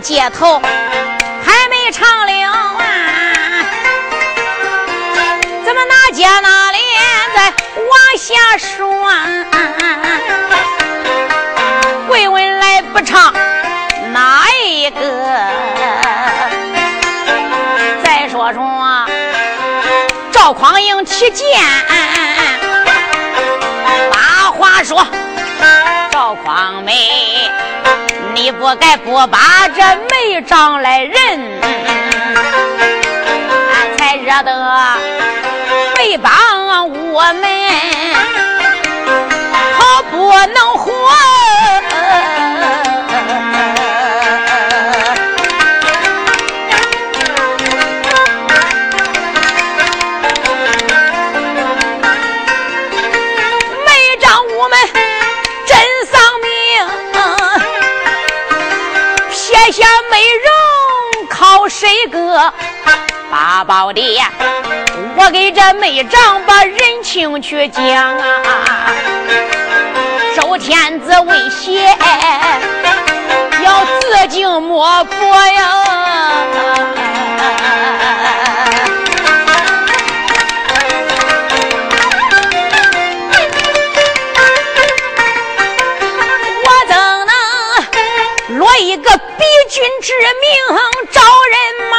街头还没长了啊，怎么哪接哪连在往下说？会问来不唱哪一个？再说说赵匡胤提剑，把话说赵匡梅。你不该不把这没长来认，才惹得没帮我们，好不能活。这个八宝的？我给这妹丈把人情去讲啊！周天子威胁，要自尽莫过呀！一个逼君之命招人骂，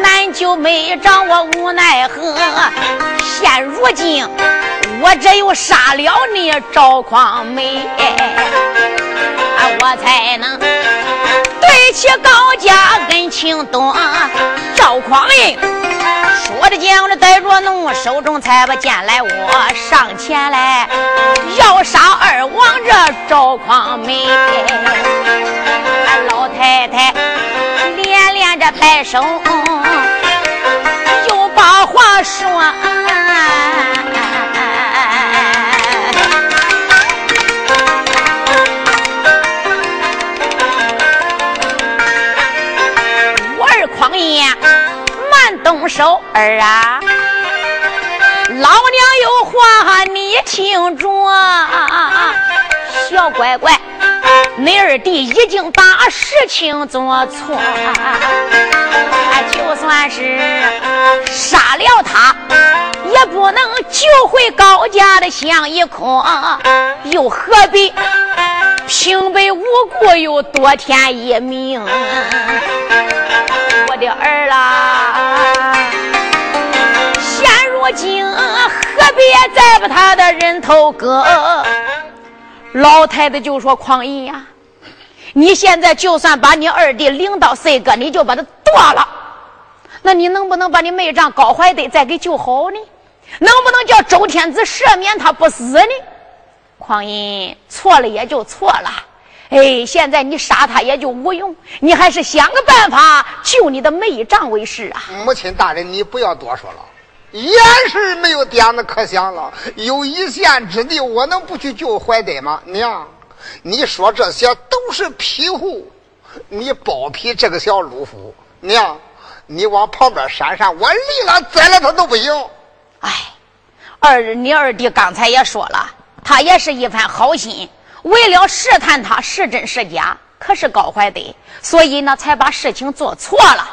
难就没招我无奈何。现如今我这又杀了你赵匡美，我才能对起高家恩情多。赵匡胤说着讲着带着怒，手中才把剑来握，上前来要杀二王这赵匡胤。老太太连连着拍手，手儿啊！老娘有话你听着，啊小乖乖。你二弟已经把事情做错，就算是杀了他，也不能救回高家的香一空，又何必平白无故又多添一命？我的儿何必再把他的人头割？老太太就说：“匡胤呀，你现在就算把你二弟领到谁个，你就把他剁了。那你能不能把你妹丈高怀德再给救好呢？能不能叫周天子赦免他不死呢？匡胤错了也就错了，哎，现在你杀他也就无用，你还是想个办法救你的妹丈为是啊。母亲大人，你不要多说了。”也是没有点子可想了，有一线之地，我能不去救怀德吗？娘，你说这些都是庇护你包庇这个小鲁夫。娘，你往旁边闪闪，我离了宰了他都不行。哎，二你二弟刚才也说了，他也是一番好心，为了试探他是真是假。可是高怀德，所以呢才把事情做错了。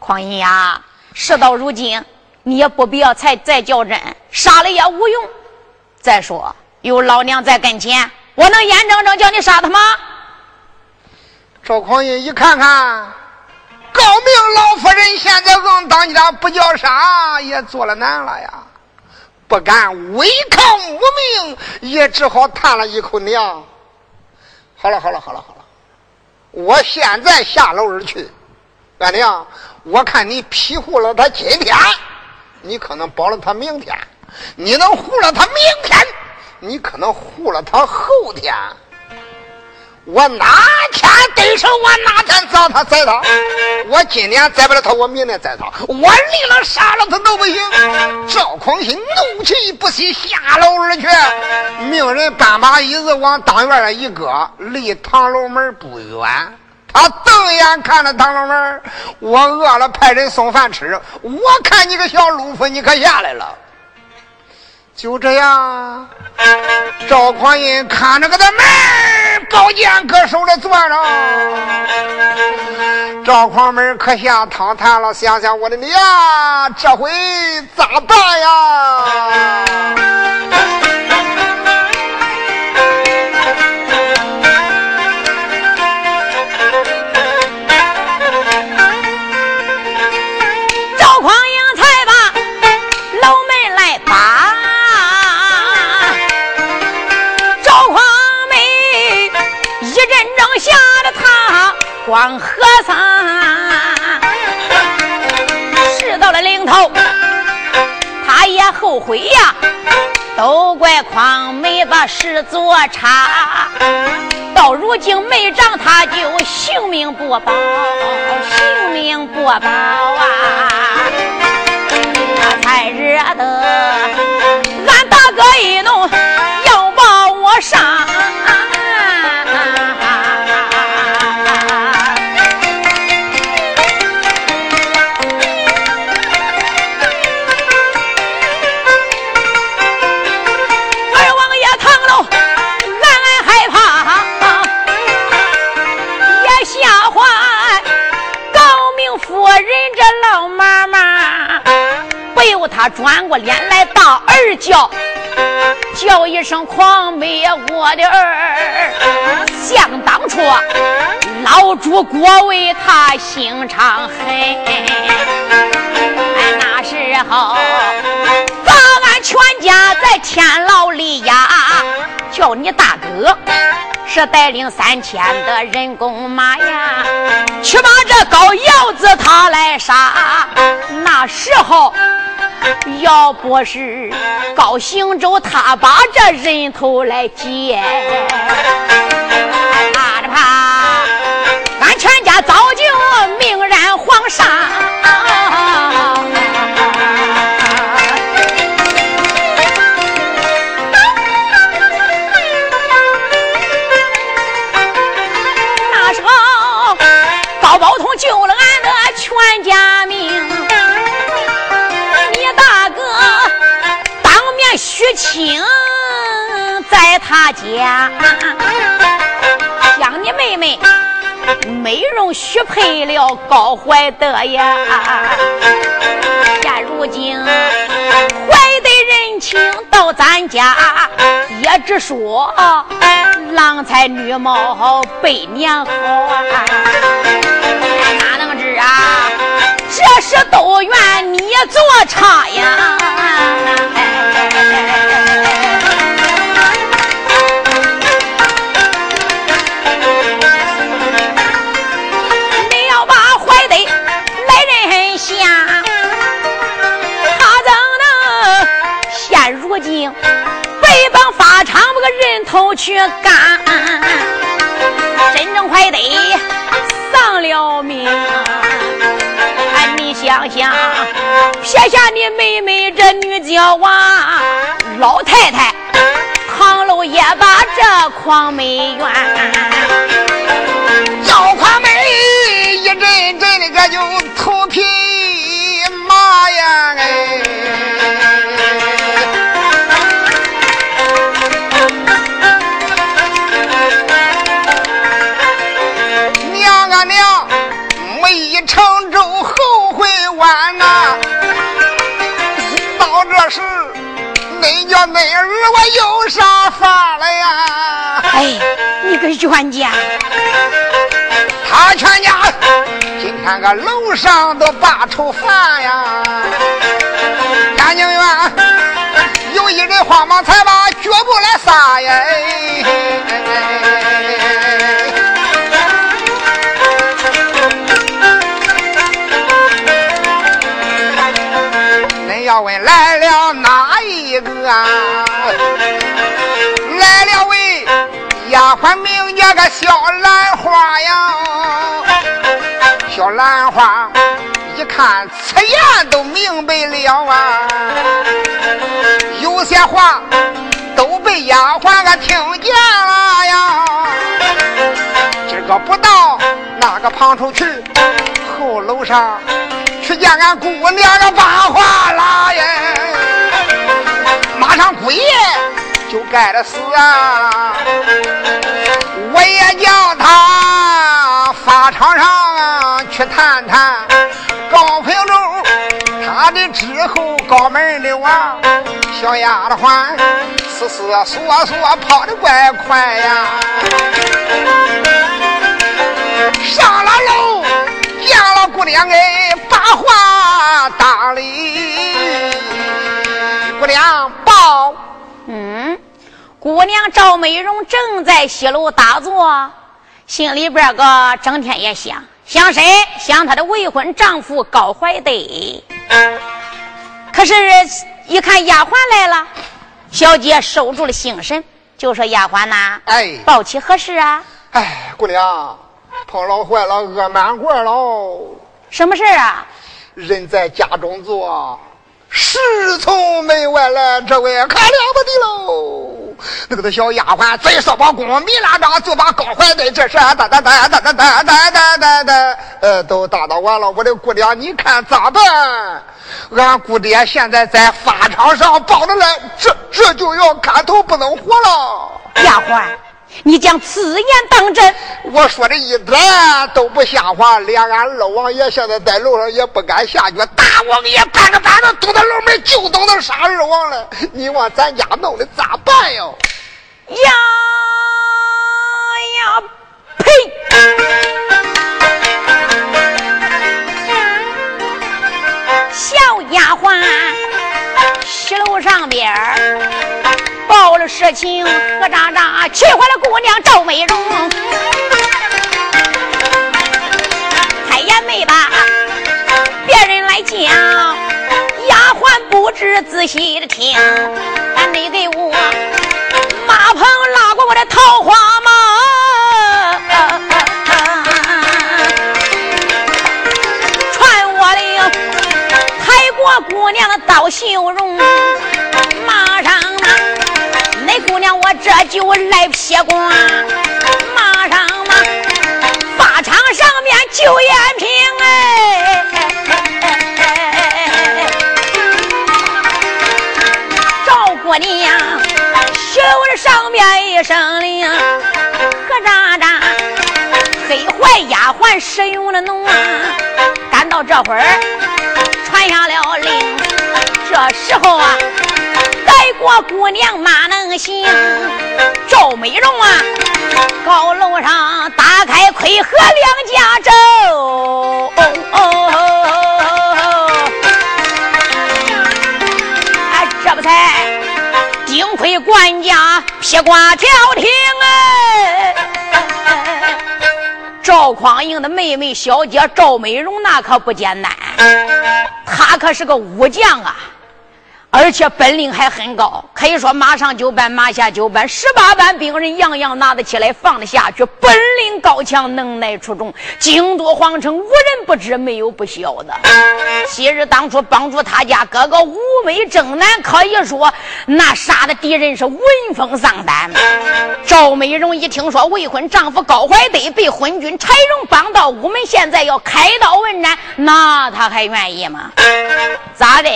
匡胤呀，事到如今。你也不必要再再较真，杀了也无用。再说有老娘在跟前，我能眼睁睁叫你杀他吗？赵匡胤一看看，高明老夫人现在硬当家，不叫杀也做了难了呀，不敢违抗无命，也只好叹了一口娘。好了好了好了好了，我现在下楼而去。俺娘，我看你庇护了他今天。你可能保了他明天，你能护了他明天，你可能护了他后天。我哪天得手，我哪天找他宰他。我今年宰不了他，我明年宰他。我离了杀了他都不行。赵匡胤怒气不息，下楼而去，命人搬把椅子往当院上一搁，离堂楼门不远。他瞪眼看着唐老妹儿我饿了，派人送饭吃。我看你个小鲁夫，你可下来了。就这样，赵匡胤看着个的门，宝剑搁手里攥着。赵匡门可下汤谈了，想想我的娘，这回咋办呀？光和尚，事到了临头，他也后悔呀。都怪匡美把事做差，到如今没长，他就性命不保，性命不保啊！他才惹得俺大哥一怒，转过脸来，大儿叫，叫一声“狂美我的儿”。想当初，老主国为他心肠狠，那时候把俺全家在天牢里压，叫你大哥是带领三千的人工马呀，去把这高窑子他来杀。那时候。要不是高行舟，他把这人头来劫，怕的怕，俺全家早就命染黄沙。亲在他家，像你妹妹美容许配了高怀德呀。现如今怀德人情到咱家，也只说郎才女貌百年好，这是都怨你做差呀。你要把坏的来人下，他怎能现如今北帮法场把个人头去干？真正坏的丧了命。你想想，撇下你妹妹这女娇娃，老太太唐楼也把这狂美怨，赵匡恁叫恁儿我有啥法了呀？哎，你个冤家！他全家今天个楼上都把愁烦呀！干宁院有一人慌忙才把脚步来撒呀！要问来了哪？啊？来了位丫鬟名叫个小兰花呀。小兰花一看此言都明白了啊，有些话都被丫鬟个听见了呀。今个不到那个旁处去，后楼上。去见俺姑娘的八话啦耶！马上姑爷就该了死啊！我也叫他法场上去谈谈高平中他的之后高门的娃小丫鬟，嘶嘶嗦嗦跑得怪快呀！上了楼，见了姑娘哎，把话当里。姑娘报，嗯，姑娘赵美容正在西楼打坐，心里边个整天也想想谁？想她的未婚丈夫高怀德。可是，一看丫鬟来了，小姐收住了心神，就说：“丫鬟呐，哎，报起何事啊？哎，姑娘。”碰老坏了，饿满锅了。什么事啊？人在家中坐，事从门外来，这位可了不得喽！那个小丫鬟嘴说把弓，米拉张就把高怀的这事哒哒哒哒哒哒哒哒哒哒，呃，都打打完了。我的姑娘，你看咋办？俺姑爹现在在法场上绑着来，这这就要砍头，不能活了。丫鬟。你将此言当真？我说的一点都不像话，连俺二王爷现在在楼上也不敢下去。大王爷半个板子堵在楼门，就等着杀二王了。你往咱家弄的咋办呀？呀呀！情，何喳喳气坏了姑娘赵美容，开眼没把别人来讲，丫鬟不知仔细的听，俺得给我马棚拉过我的桃花马，传我的抬过姑娘的刀秀容，就来撇光，马上嘛，法场上面就延平哎，赵姑娘，袖子上面一声令，何喳喳，黑坏丫鬟使用了弄啊，赶到这会儿，传下了令，这时候啊。我姑娘哪能行？赵美容啊，高楼上打开奎和两家粥，哎，这不才丁奎管家披挂调停哎。赵匡胤的妹妹小姐赵美容那可不简单，她可是个武将啊。而且本领还很高，可以说马上就办，马下就办，十八般兵人样样拿得起来，放得下去。本领高强，能耐出众，京都皇城无人不知，没有不晓的。昔日当初帮助他家哥哥武美正南，可以说那杀的敌人是闻风丧胆。赵美容一听说未婚丈夫高怀德被昏君柴荣绑到午门，现在要开刀问斩，那他还愿意吗？咋的？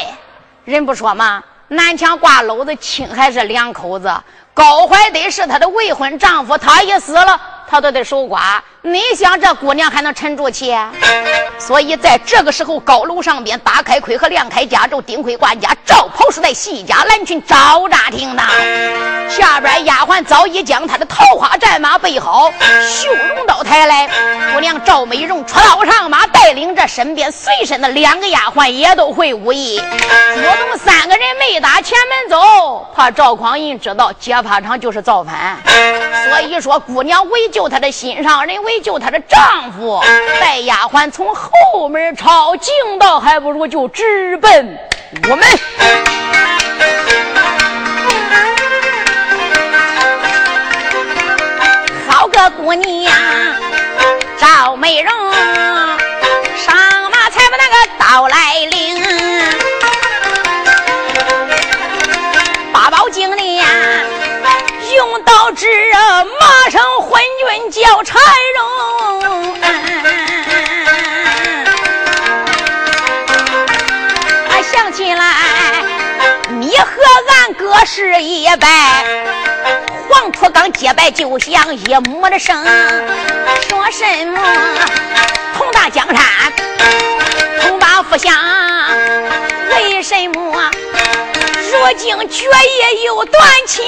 人不说吗？南墙挂篓子，亲还是两口子。高怀德是他的未婚丈夫，他一死了。他都得守寡，你想这姑娘还能沉住气？所以在这个时候，高楼上边打开盔和亮开甲胄，顶盔挂甲，赵袍是在西家蓝裙招扎听的。下边丫鬟早已将他的桃花战马备好，绣龙刀抬来。姑娘赵美容出刀上马，带领着身边随身的两个丫鬟也都会武艺。左东三个人没打前门走，怕赵匡胤知道劫法场就是造反，所以说姑娘为救。救她的心上人为救她的丈夫，带丫鬟从后门抄近道，还不如就直奔午门。好个姑娘赵美容，上马才把那个刀来领，八宝精灵。用刀指马上昏君叫柴荣，啊，想起来你和俺哥是一拜，黄土刚结拜就像一母的生，说什么同大江山，同把福享，为什么如今决意又断情？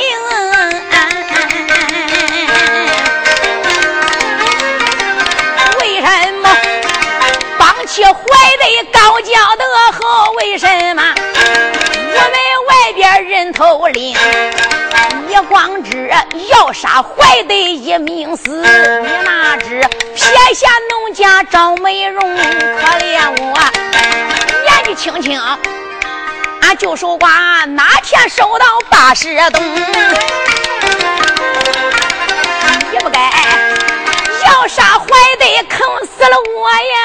为什么放弃怀的高家德好？为什么我们外边人头领？你光知要杀怀的一命死，你哪知撇下农家找美容？可怜我年纪轻轻，俺就守寡，哪天收到八十冬？也不该要啥坏的，坑死了我呀！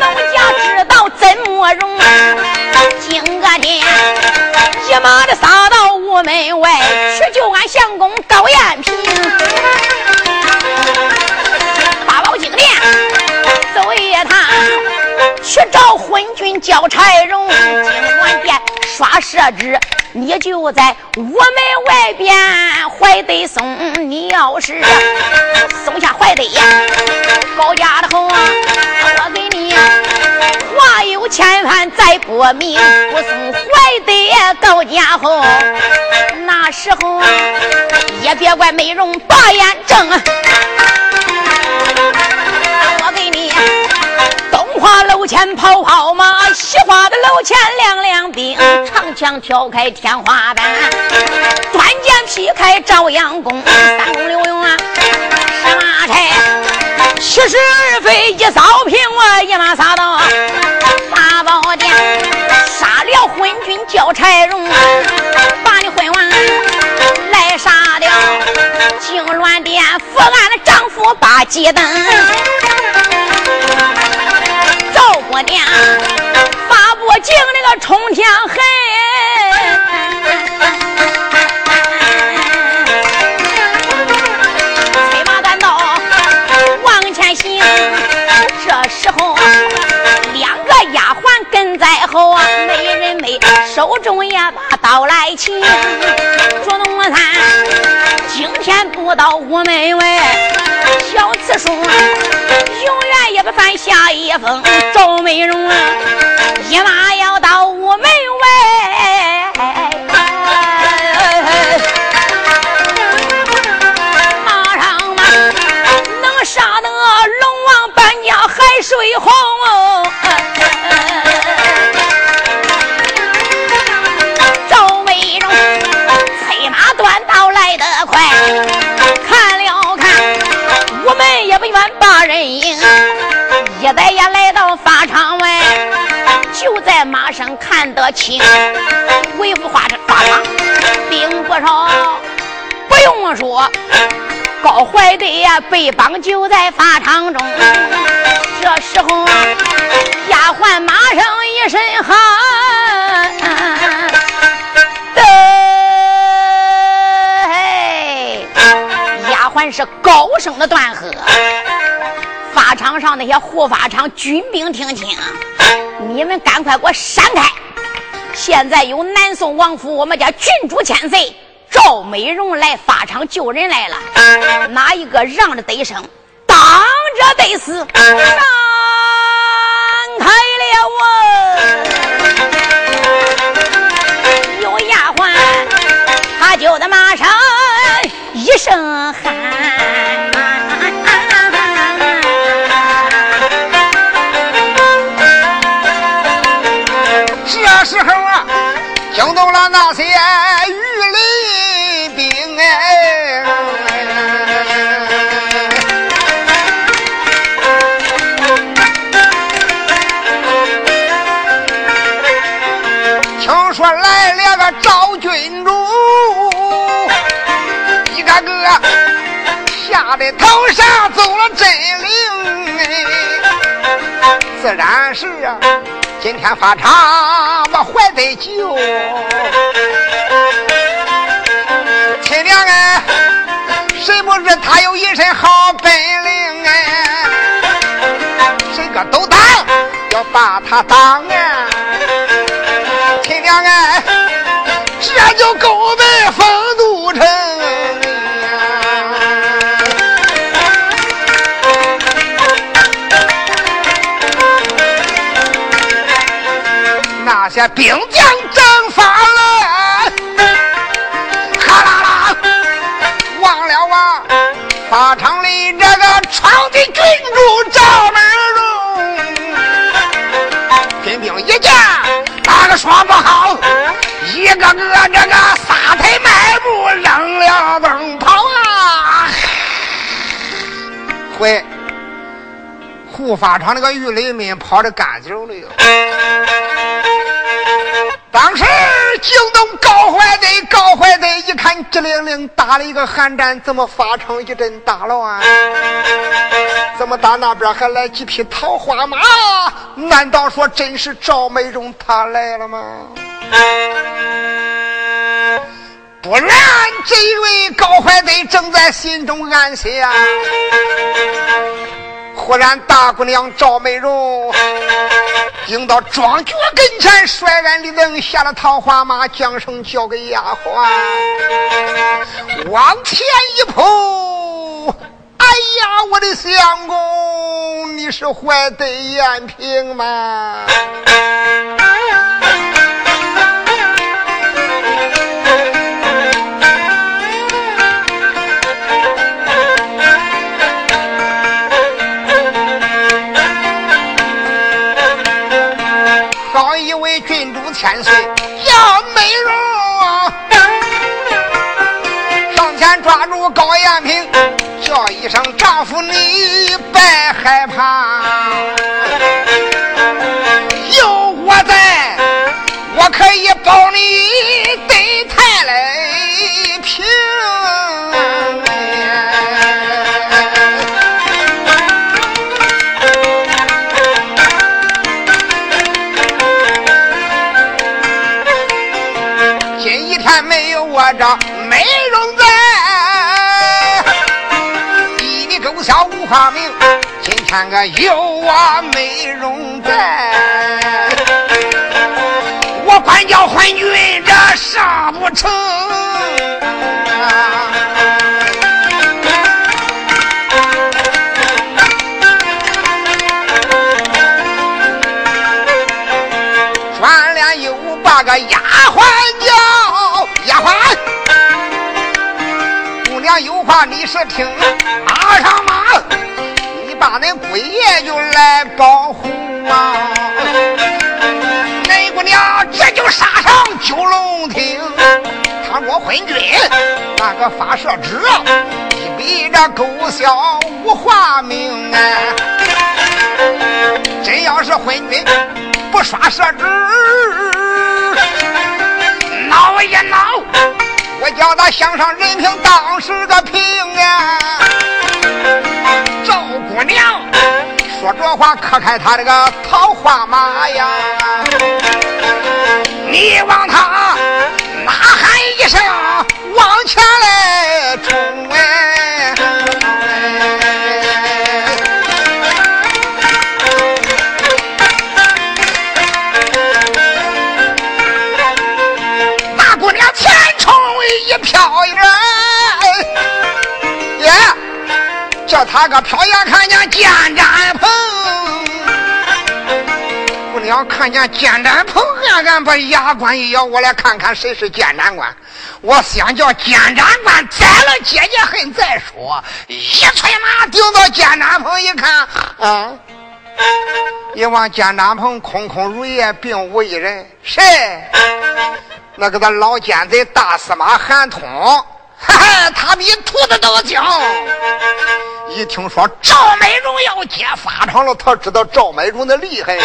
农家知道怎么容？今个天一马的杀到屋门外，去救俺相公高延平。去找昏君交差容。金銮殿刷设置。你就在屋门外边怀得松，你要是松下怀得高家的后，我给你话有千万再不明，不送怀得高家后，那时候也别怪美容把眼睁。前跑跑马，西华的楼前亮亮兵，长枪挑开天花板，短剑劈开朝阳宫，三宫六院啊，十马柴，七十二飞一扫平，我一马杀到八宝殿，杀了昏君叫柴荣，把你昏王来杀掉，金銮殿扶俺的丈夫把鸡灯。赵国娘发不进那个冲天恨，催马赶到往前行。这时候两个丫鬟跟在后啊，美人美手中也把刀来擒。朱东山今天不到屋门外，小此书永远也不犯下一封。赵美容一马要到午门外，马上马能杀得龙王搬家海水红一带也来到法场外，就在马上看得清，为父法法场兵不少，不用说。高怀德呀，被绑就在法场中。这时候，丫鬟马上一声喊：“得！”丫鬟是高声的断喝。法场上那些护法场军兵听清，你们赶快给我闪开！现在有南宋王府，我们家郡主千岁。赵美容来法场救人来了，哪一个让着得生，当着得死？让开了我，有丫鬟，他就得马上一声喊。那些御林兵哎。听说来了个赵君主，一个个吓得头上走了真灵哎，自然是啊。今天发场我怀得救，亲娘哎，谁不知他有一身好本领哎？谁个都当要把他当哎！亲娘哎，这就够兵将正发了，哈啦啦，忘了啊！法场里这个闯的郡主赵美容，兵兵一见，哪个说不好？一个个这个撒腿迈步，扔了奔跑啊！会护法场那个御雷们跑的干净了哟。当时惊动高怀德，高怀德一看，直灵灵打了一个寒战，怎么发成一阵大乱？怎么打那边还来几匹桃花马？难道说真是赵美荣他来了吗？不然，这位高怀德正在心中暗想。忽然，大姑娘赵美容顶到庄脚跟前，摔鞍立凳，下了桃花马，将声交给丫鬟，往前一扑。哎呀，我的相公，你是怀德延平吗？我美容在，我管教昏君这上不成。转脸又把个丫鬟叫。丫鬟，姑娘有话你是听，马上，把那鬼爷就来保护啊！那姑娘这就杀上九龙亭，倘若昏君那个发射纸，一比这勾销无华名啊！真要是昏君不刷射纸。闹一闹，我叫他想上人平当时的平啊！娘说这话可开他这个桃花马呀！你往他呐喊一声，往前来冲他个瞟眼看见见战棚，姑娘看见见战棚，暗暗把牙关一咬，我来看看谁是见战官。我想叫见战官宰了姐姐恨再说。一催马顶到见战棚一看，啊！一望见战棚空空如也，并无一人。谁？那个咱老奸贼大司马韩通，哈哈，他比兔子都精。一听说赵美荣要接法场了，他知道赵美荣的厉害，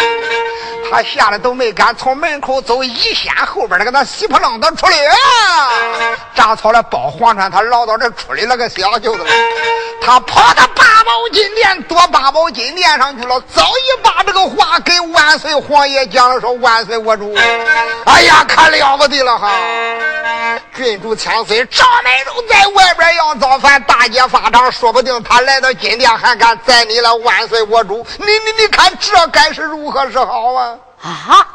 他吓得都没敢从门口走，一掀后边那个那稀扑楞的出来啊！扎草了包黄川，他捞到这出来了个小舅子，他跑到八宝金殿，躲八宝金殿上去了，早已把这个话给万岁皇爷讲了，说万岁我主，哎呀，可了不得了哈！郡主千岁赵美荣在外边要造反，大街发场，说不定他来到金殿还敢宰你了，万岁我主，你你你看这该是如何是好啊？啊！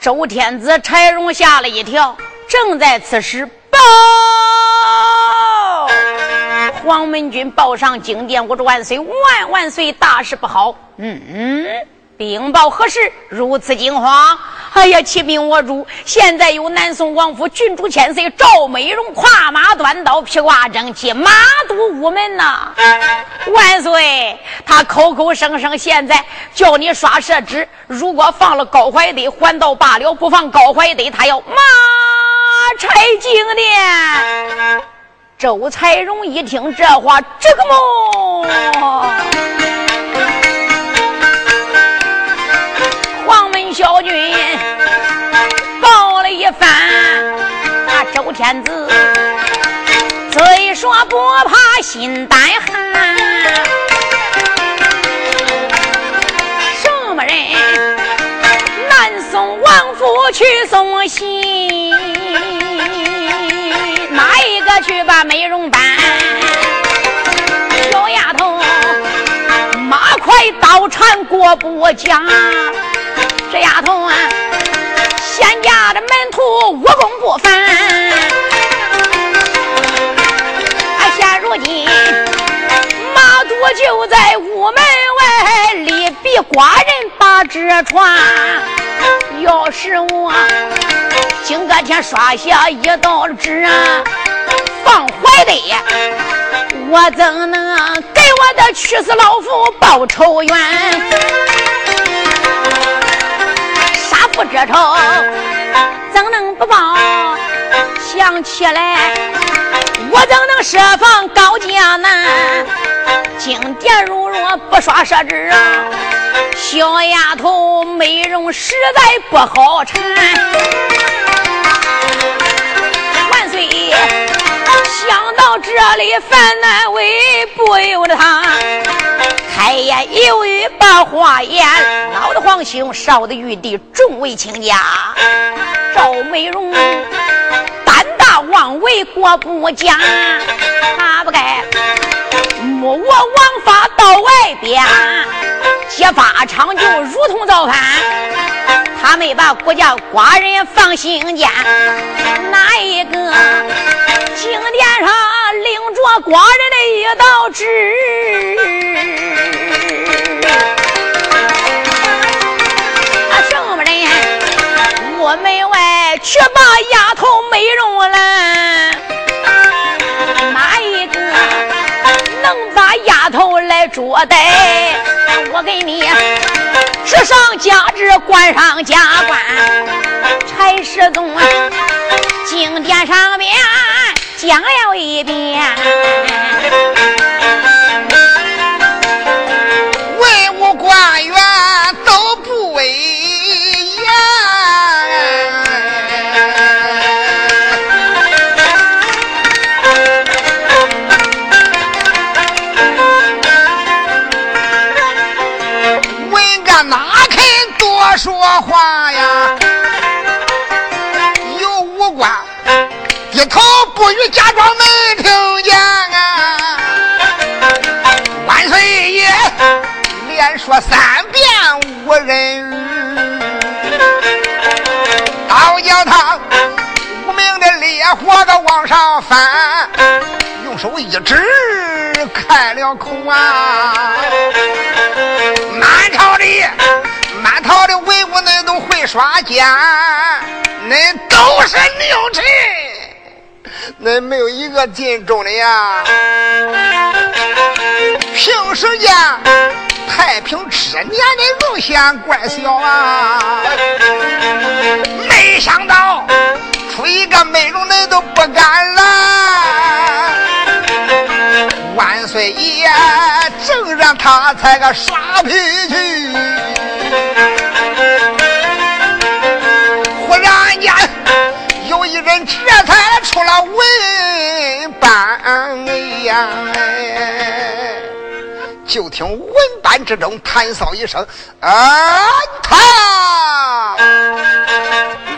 周天子柴荣吓了一跳，正在此时，报。黄门军报上金殿，我说万岁万万岁，大事不好！嗯，禀报何事如此惊慌？哎呀，启禀我主，现在有南宋王府郡主千岁赵美容跨马端刀，披挂整齐，马堵屋门呐！万岁，他口口声声现在叫你刷圣旨，如果放了高怀德，还到罢了；不放高怀德，他要马拆金殿。周才荣一听这话，这个梦。黄门小军周天子虽说不怕心胆寒，什么人？南宋王府去送信。去把美容搬，小丫头，马快刀铲过不讲。这丫头啊，仙家的门徒武功不凡。哎，现如今马祖就在屋门外，力比寡人把纸传。要是我今个天刷下一道纸啊！放怀的，我怎能给我的屈死老父报仇冤？不知愁怎能不报？想起来，我怎能设防高家难？金殿如若不刷设置，小丫头美容实在不好缠。万岁！想到这里，烦难为，不由得他开言犹豫把话言。老的皇兄，少的玉帝，众位亲家，赵美容胆大妄为，过不讲，他不该目我王法到外边，揭发场就如同造反。他没把国家寡人放心间，哪一个？金殿上领着寡人的一道旨，什么人？我门外去把丫头美容了，哪一个能把丫头来捉逮？我给你纸上加纸，官上加官，柴世宗金殿上面。讲了一遍，三遍无人语，倒叫他无名的烈火都往上翻，用手一指开了口啊！满朝的满朝的文武恁都会耍剑，恁都是牛臣。恁没有一个尽忠的呀！平时间太平之年的荣显怪小啊，没想到出一个美容恁都不敢来。万岁爷正让他才个耍脾气，忽然间有一人这才。出了文班，哎呀！就听文班之中弹哨一声，啊，他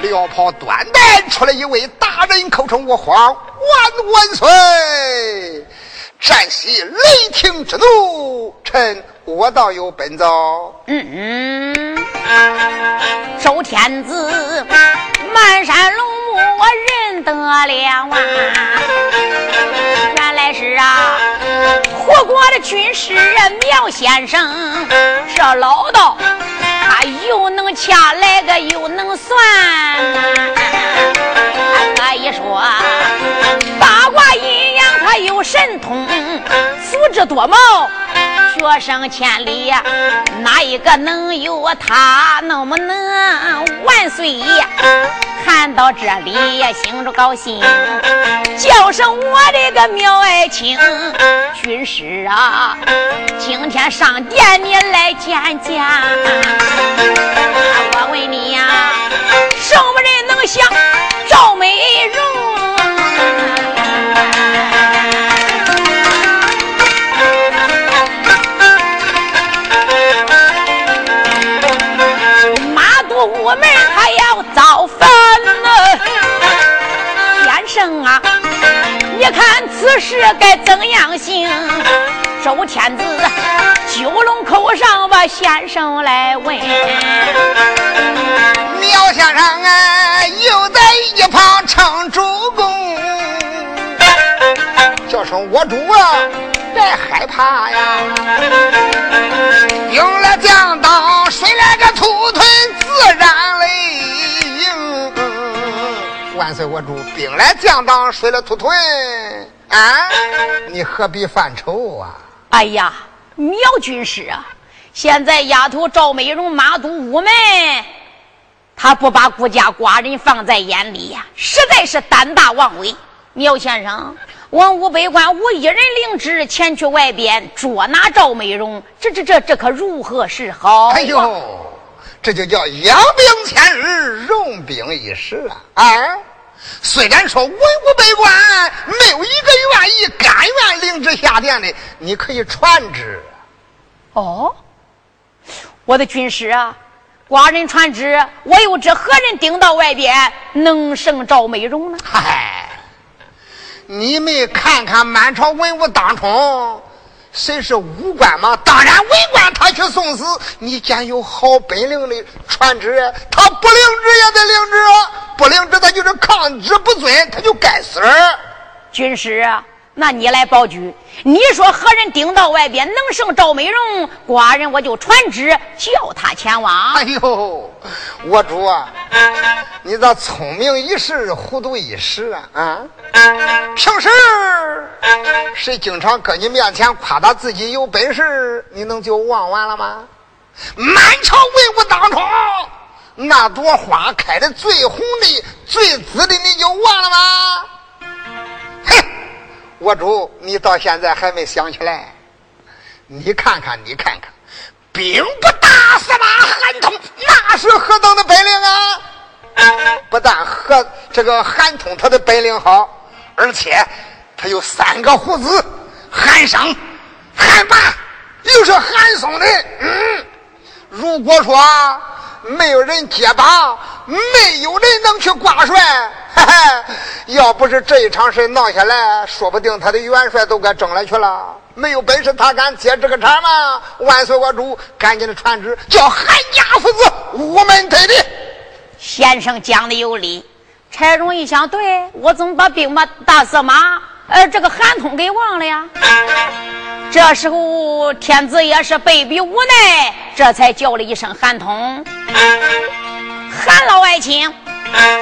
辽袍端带出来一位大人，口称我皇万万岁！战息雷霆之怒，臣我倒有本奏。嗯，周天子活国的军师苗先生，这老道他又能掐来个又能算，可以说八卦阴阳他有神通，足智多谋。学生千里，哪一个能有他那么能？万岁爷看到这里也，心中高兴，叫声我的个苗爱卿，军师啊，今天上殿你来见见。我问你呀，什么人能像赵美容？啊，你看此事该怎样行？周天子九龙口上把先生来问，苗先生啊，又在一旁称主公，叫声我主啊，别害怕呀，用了将万岁我主，兵来将挡，水来土屯，啊，你何必犯愁啊？哎呀，苗军师啊，现在丫头赵美容马都屋门，他不把孤家寡人放在眼里呀，实在是胆大妄为。苗先生，文武百官无一人领旨前去外边捉拿赵美容，这这这这可如何是好？哎呦！这就叫养兵千日，用兵一时啊！啊，虽然说文武百官没有一个愿意甘愿领旨下殿的，你可以传旨。哦，我的军师啊，寡人传旨，我又知何人顶到外边能胜赵美容呢？嗨，你们看看满朝文武当中。谁是武官嘛？当然文官他去送死。你见有好本领的传旨，他不领旨也得领旨！不领旨他就是抗旨不遵，他就该死。军师啊，那你来保举。你说何人顶到外边能胜赵美容？寡人我就传旨叫他前往。哎呦，我主啊，你这聪明一时，糊涂一时啊啊！平时谁经常搁你面前夸他自己有本事，你能就忘完了吗？满朝文武当中，那朵花开的最红的、最紫的，你就忘了吗？哼！我主，你到现在还没想起来？你看看，你看看，兵不打死马韩通，那是何等的本领啊！不但和这个韩通他的本领好，而且他有三个胡子：韩生、韩霸，又是韩松的。嗯，如果说没有人接把，没有人能去挂帅。要不是这一场事闹下来，说不定他的元帅都该争了去了。没有本事，他敢接这个茬吗？万岁，我主，赶紧的传旨，叫韩家父子午门退的。先生讲的有理。柴荣一想，对我怎么把兵马大司马，呃，这个韩通给忘了呀？这时候天子也是被逼无奈，这才叫了一声韩通，韩老爱卿。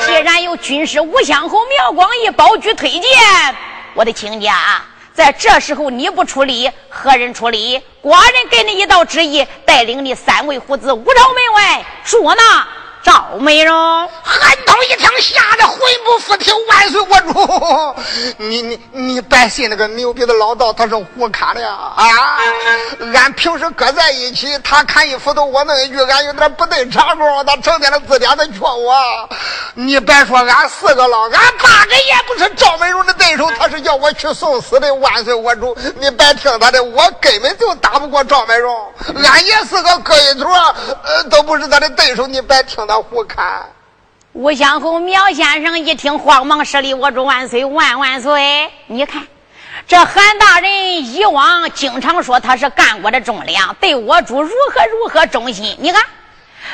既然有军师吴相侯苗光义保举推荐，我的亲家，在这时候你不出力，何人出力？寡人给你一道旨意，带领你三位虎子五朝门外捉拿赵美容。韩通一听，吓得魂不附体。万岁，我主，你你你别信那个牛逼的老道，他是胡侃的！啊，俺平时搁在一起，他看衣服都我弄一句，俺有点不对茬功，他成天的自点的劝我。你别说俺四个了，俺八个也不是赵美容的对手，他是叫我去送死的。万岁，我主，你别听他的，我根本就打不过赵美容。俺爷四个搁一坨，呃，都不是他的对手，你别听他胡看。吴相侯苗先生一听，慌忙施礼：“我主万岁万万岁！你看，这韩大人以往经常说他是干过的忠良，对我主如何如何忠心。你看，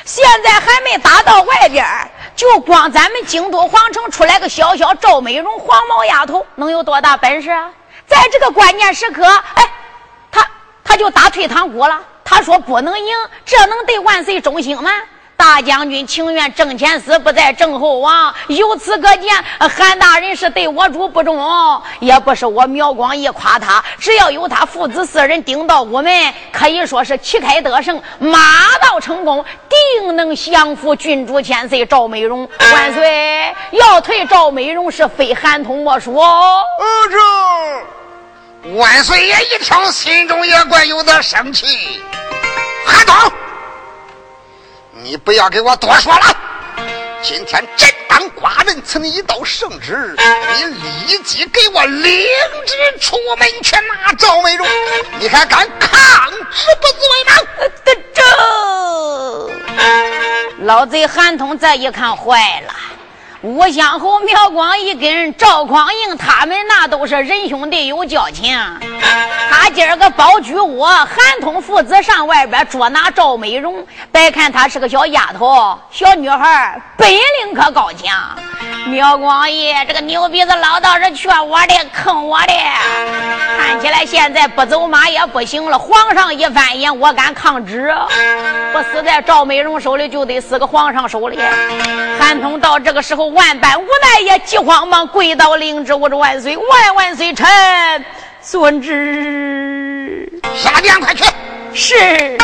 现在还没打到外边，就光咱们京都皇城出来个小小赵美容黄毛丫头，能有多大本事啊？在这个关键时刻，哎，他他就打退堂鼓了。他说不能赢，这能对万岁忠心吗？”大将军情愿正前死，不在正后亡。由此可见，韩大人是对我主不忠，也不是我苗光义夸他。只要有他父子四人顶到我们，可以说是旗开得胜，马到成功，定能降服郡主千岁赵美容。万岁！要退赵美容，是非韩通莫属。哦，万岁爷一听，心中也怪有点生气。韩通。你不要给我多说了！今天真当寡人赐你一道圣旨，你立即给我领旨出门去拿赵美容，你还敢抗旨不罪吗？这老贼韩通再一看，坏了。吴相侯、苗光义跟赵匡胤他们那都是仁兄弟有交情。他今儿个包举我韩通父子上外边捉拿赵美容，别看她是个小丫头、小女孩，本领可高强。苗光义这个牛鼻子老道是劝我的，坑我的。看起来现在不走马也不行了。皇上一翻眼，我敢抗旨。不死在赵美容手里，就得死个皇上手里。韩通到这个时候。万般无奈，也急慌忙跪倒领旨，我说万岁，万万岁，臣遵旨。下殿快去。是。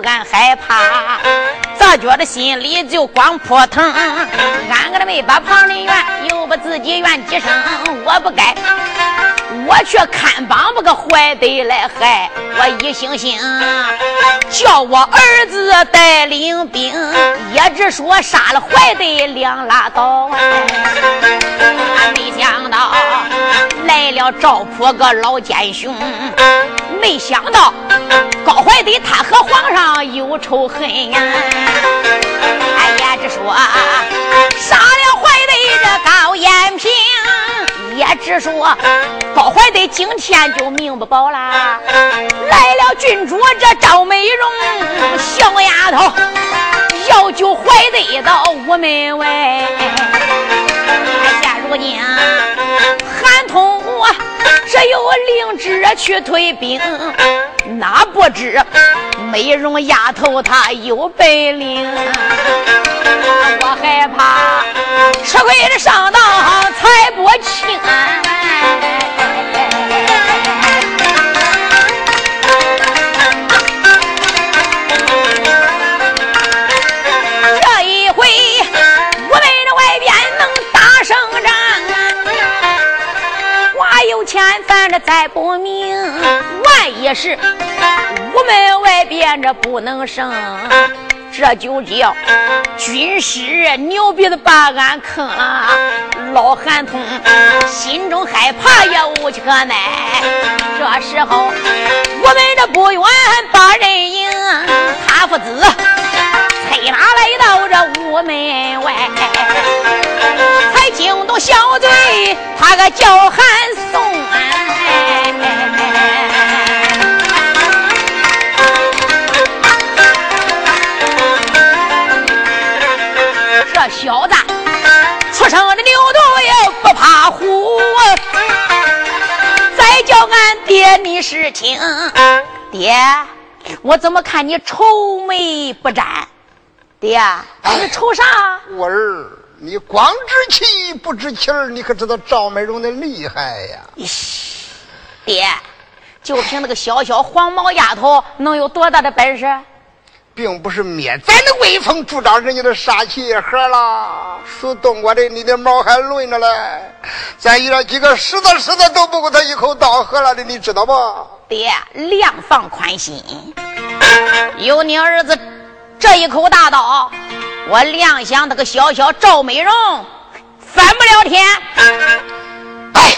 俺害怕，咋觉得心里就光扑腾？俺个的没把旁人怨，又把自己怨几声。我不该，我却看帮不个坏的来害我一星星，叫我儿子带领兵，也只说杀了坏的两拉倒。俺没想到来了赵普个老奸雄，没想到。高怀德他和皇上有仇恨呀！哎呀，只说杀了怀德这高延平，也只说高怀德今天就命不保啦。来了郡主这赵美容小丫头，要救怀德到屋门外。哎现如今韩通我这又领旨去退兵。哪不知美容丫头她有本领，我害怕吃亏的上当财不清。这一回我们这外边能打胜仗，花有钱咱这再不明。也是屋门外边这不能胜，这就叫军师牛鼻子把俺坑了。老小韩通，心中害怕也无可奈。这时候，我们这不远把人迎，他父子催马来到这屋门外，才惊动小贼，他个叫韩宋。虎，再叫俺爹你是听，爹，我怎么看你愁眉不展？爹，你愁啥？我儿，你光知气不知气儿，你可知道赵美容的厉害呀？咦，爹，就凭那个小小黄毛丫头，能有多大的本事？并不是灭咱的威风，助长人家的杀气，和了属冬瓜的，你的毛还轮着嘞。咱遇到几个石子石子都不够他一口刀喝了的，你知道不？爹，量放宽心，有你儿子这一口大刀，我亮想那个小小赵美容翻不了天。哎，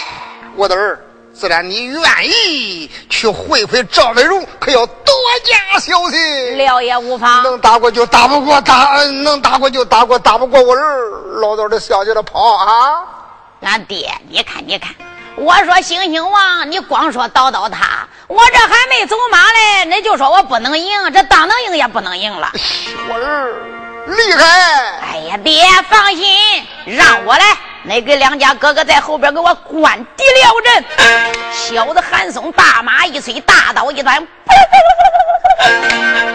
我的儿。自然，你愿意去会会赵文荣，可要多加小心。了也无妨，能打过就打不过，打能打过就打过，打不过我儿老早的小姐的跑啊！俺爹，你看你看，我说星星王，你光说叨叨他，我这还没走马嘞，你就说我不能赢，这当能赢也不能赢了。我儿厉害！哎呀，爹放心，让我来。那个两家哥哥在后边给我关敌了阵，小子韩松大马一催，大刀一端，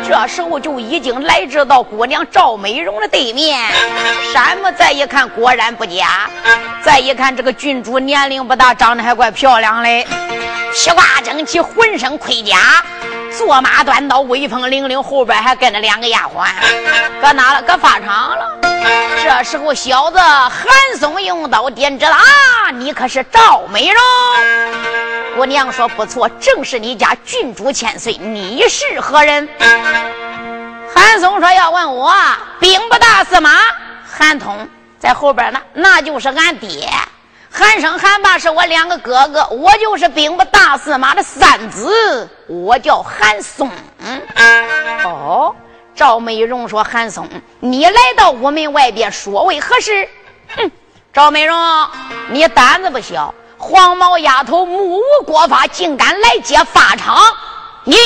这时候就已经来至到姑娘赵美容的对面。山姆再一看，果然不假。再一看，这个郡主年龄不大，长得还怪漂亮嘞，披挂整齐，浑身盔甲，坐马端刀，威风凛凛，后边还跟着两个丫鬟，搁哪了？搁法场了。这时候，小子韩松用刀点着了啊！你可是赵美容？姑娘说不错，正是你家郡主千岁。你是何人？韩松说要问我兵部大司马韩通在后边呢，那就是俺爹。韩生、韩霸是我两个哥哥，我就是兵部大司马的三子，我叫韩松。哦。赵美容说：“韩松，你来到屋门外边，说为何事？”哼，赵美容，你胆子不小，黄毛丫头目无国法，竟敢来劫法场，你，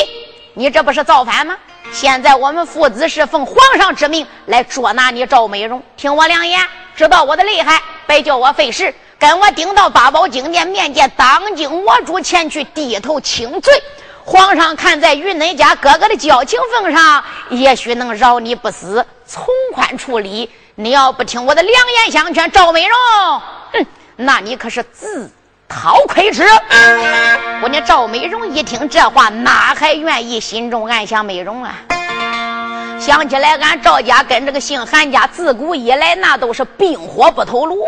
你这不是造反吗？现在我们父子是奉皇上之命来捉拿你，赵美容，听我两言，知道我的厉害，别叫我费事，跟我顶到八宝金殿面见当今我主，前去低头请罪。皇上看在与恁家哥哥的交情份上，也许能饶你不死，从宽处理。你要不听我的良言相劝，赵美容，哼，那你可是自讨亏吃。我那赵美容一听这话，哪还愿意？心中暗想：美容啊。想起来，俺赵家跟这个姓韩家自古以来那都是冰火不透炉。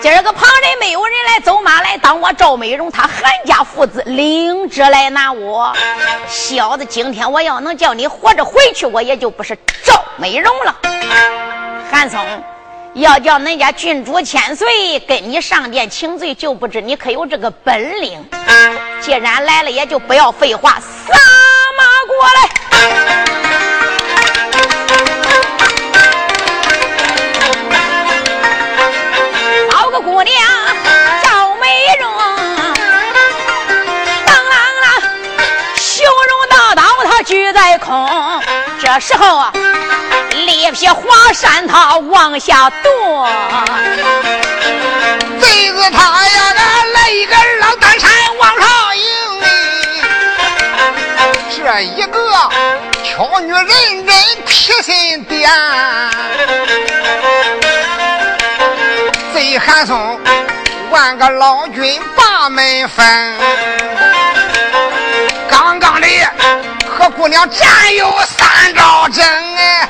今儿个旁人没有人来走马来当我赵美容，他韩家父子领旨来拿我。小子，今天我要能叫你活着回去，我也就不是赵美容了。韩松，要叫恁家郡主千岁跟你上殿请罪，就不知你可有这个本领。既然来了，也就不要废话，撒马过来。姑娘赵美容，当啷啷，修容道道，她举在空。这时候啊，力劈华山，他往下夺。贼子他呀，来一个二郎担山往上迎。这一个挑女人人劈心点。贼韩松，万个老君把门分，刚刚的和姑娘战有三招真哎，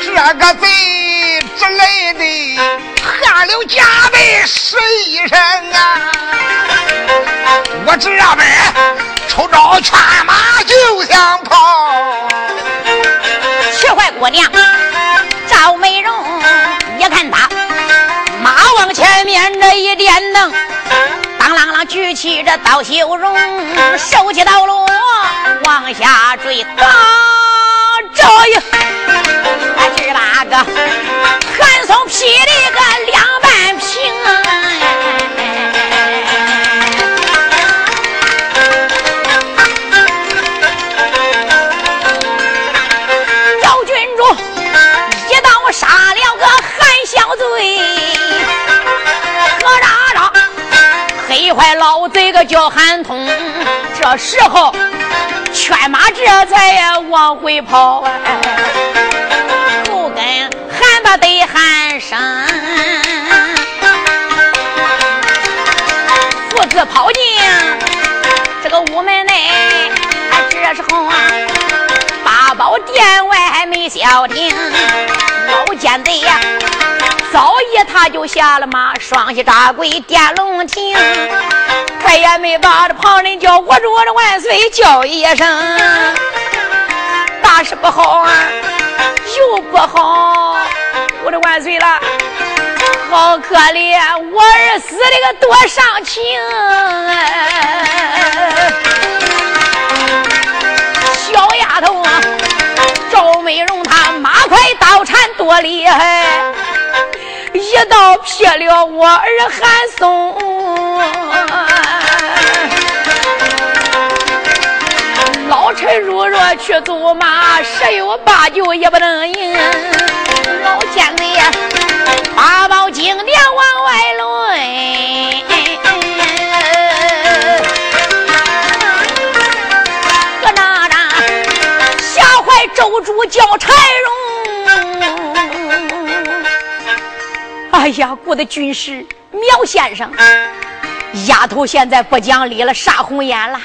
这个贼之类的汗流浃背湿衣裳啊，我这边出招劝马就想跑，气坏姑娘赵美容。念着一点灯，当啷啷举起这刀修容，手起刀落往下坠，打着呀，十八个寒松劈的个两半坏老贼个叫韩通，这时候犬马这才往回跑，后跟喊吧得喊声，父子跑进这个屋门内，这时候啊，八宝殿外还没消停，老奸贼呀！早一他就下了马，双膝扎跪殿龙庭，他也没把这旁人叫我着这万岁叫一声，大事不好啊，又不好，我的万岁了，好可怜，我儿死的个多伤情，啊小丫头啊，赵美容她马快刀缠多厉害。一刀劈了我儿韩松，老臣如若去走马，十有八九也不能赢。老奸贼呀，八宝金殿往外抡，搁那那吓坏周主叫柴荣。哎呀，我的军师苗先生，丫头现在不讲理了，杀红眼了。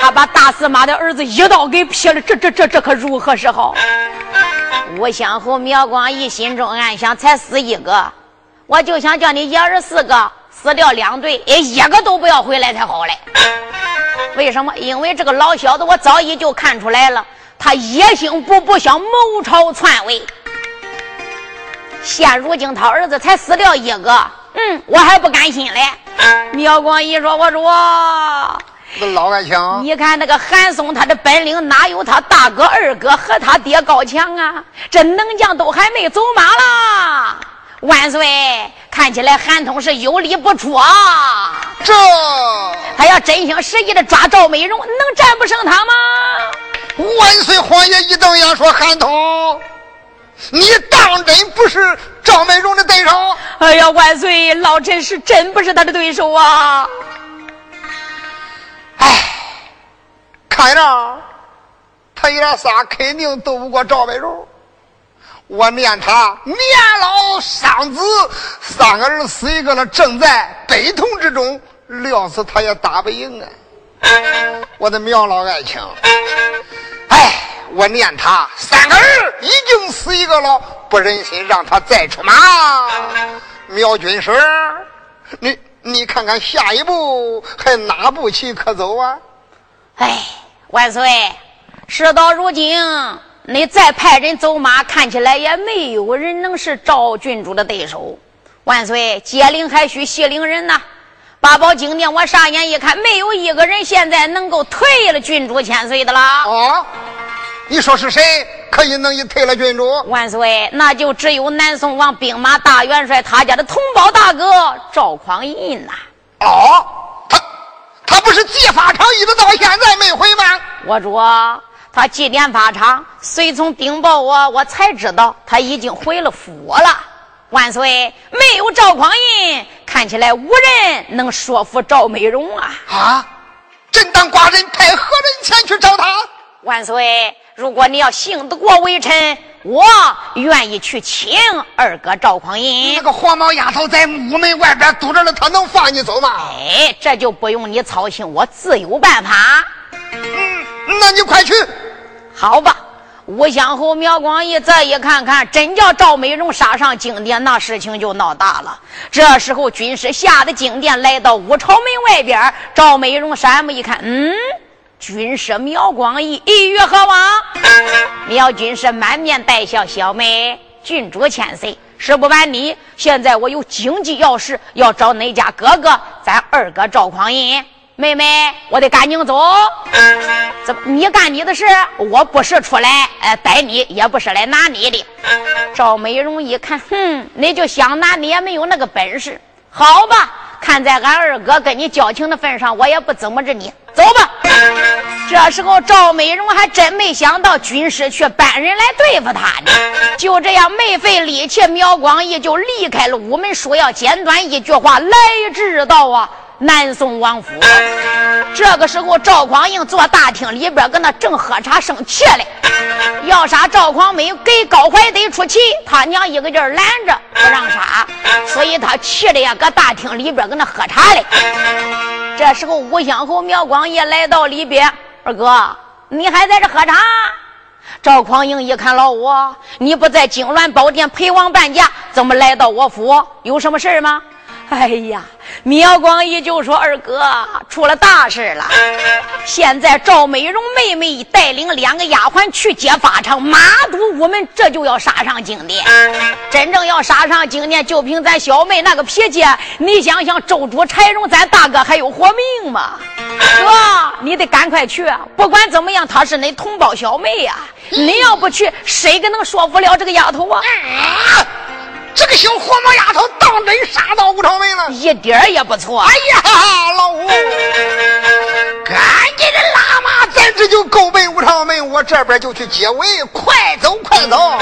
他把大司马的儿子一刀给劈了，这这这这可如何是好？吴相侯苗光义心中暗想：才死一个，我就想叫你一儿四个死掉两队，哎，一个都不要回来才好嘞。为什么？因为这个老小子，我早已就看出来了，他野心勃勃想谋朝篡位。现如今他儿子才死掉一个，嗯，我还不甘心嘞。苗光义说：“我说，这老爱强，你看那个韩松，他的本领哪有他大哥、二哥和他爹高强啊？这能将都还没走马了。万岁，看起来韩通是有理不出啊。这他要真心实意的抓赵美容，能战不胜他吗？万岁，皇爷一瞪眼说：韩通。”你当真不是赵美荣的对手？哎呀，万岁，老臣是真不是他的对手啊！哎，看着他爷仨肯定斗不过赵美荣。我念他年老伤子，三个儿死一个了，正在悲痛之中，料死他也打不赢啊！我的苗老爱卿，哎。我念他三个儿已经死一个了，不忍心让他再出马。苗军师，你你看看下一步还哪步棋可走啊？哎，万岁，事到如今，你再派人走马，看起来也没有人能是赵郡主的对手。万岁，接令还需系领人呐。八宝经殿，我上眼一看，没有一个人现在能够退了郡主千岁的了。啊。你说是谁可以能以退了郡主？万岁，那就只有南宋王兵马大元帅他家的同胞大哥赵匡胤呐。哦，他他不是祭法场一直到现在没回吗？我说他祭奠法场，随从禀报我，我才知道他已经回了府了。万岁，没有赵匡胤，看起来无人能说服赵美容啊！啊，朕当寡人派何人前去找他？万岁。如果你要信得过微臣，我愿意去请二哥赵匡胤。那个黄毛丫头在屋门外边堵着了，他能放你走吗？哎，这就不用你操心，我自有办法。嗯，那你快去。好吧，吴相侯苗光义再一看看，真叫赵美容杀上金殿，那事情就闹大了。这时候军师下的金殿，来到武朝门外边，赵美容山目一看，嗯。军师苗光义，意欲何往？苗军师满面带笑，小妹，郡主千岁，实不瞒你，现在我有经济要事，要找恁家哥哥，咱二哥赵匡胤。妹妹，我得赶紧走。怎么？你干你的事，我不是出来呃逮你，也不是来拿你的。赵美容一看，哼，你就想拿，你也没有那个本事。好吧，看在俺二哥跟你交情的份上，我也不怎么着你。走吧。这时候赵美容还真没想到军师却搬人来对付他呢。就这样没费力气，苗光义就离开了屋门，说要简短一句话，来至到啊。南宋王府，这个时候赵匡胤坐大厅里边，搁那正喝茶生气嘞。要杀赵匡胤，给高怀德出气，他娘一个劲儿拦着不让杀，所以他气的呀，搁大厅里边搁那喝茶嘞。这时候吴相侯苗光义来到里边，二哥，你还在这喝茶？赵匡胤一看老五，你不在金銮宝殿陪王伴驾，怎么来到我府？有什么事吗？哎呀，苗光义就说：“二哥出了大事了！现在赵美容妹妹带领两个丫鬟去接法场，马堵屋门，这就要杀上金殿。真正要杀上金殿，就凭咱小妹那个脾气，你想想，周主柴荣咱大哥还有活命吗？哥，你得赶快去！不管怎么样，他是恁同胞小妹呀，你要不去，谁个能说服了这个丫头啊？”这个小黄毛丫头当真杀到吴朝门了，一点也不错。哎呀，老吴，赶紧的拉马，咱这就够奔吴朝门，我这边就去接位，快走快走。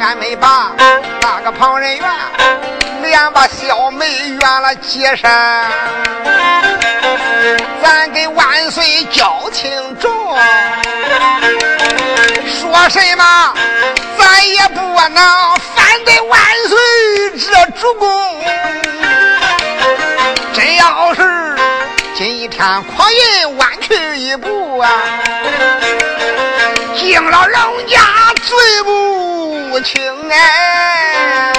俺没把那个旁人怨，连把小妹怨了几声。咱跟万岁交情重，说什么咱也不能反对万岁这主公。真要是。今天狂人晚去一步啊，敬老人家罪不轻哎！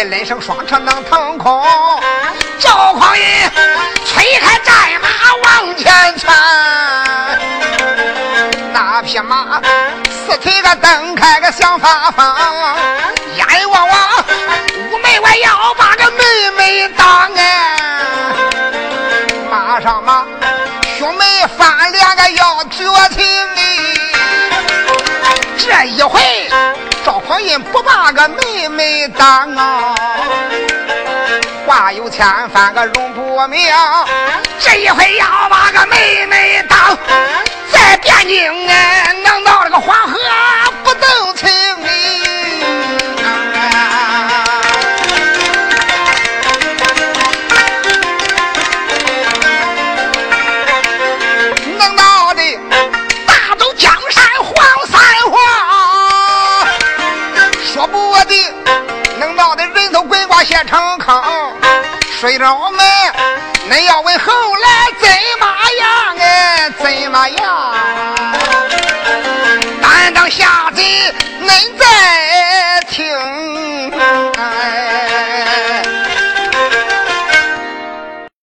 恨不得人生双车能腾空。赵匡胤催开战马往前窜，那匹马四腿个蹬开个想发疯，眼望望屋门外要把个妹妹当哎，马上马兄妹翻脸个要绝情这一回，赵匡胤不把个妹妹当啊，话有千番个容不明。这一回要把个妹妹当，在汴京哎，能到了个黄河不动情。写成坑，睡着们？恁要问后来怎么样？哎，怎么样？担当下子恁在。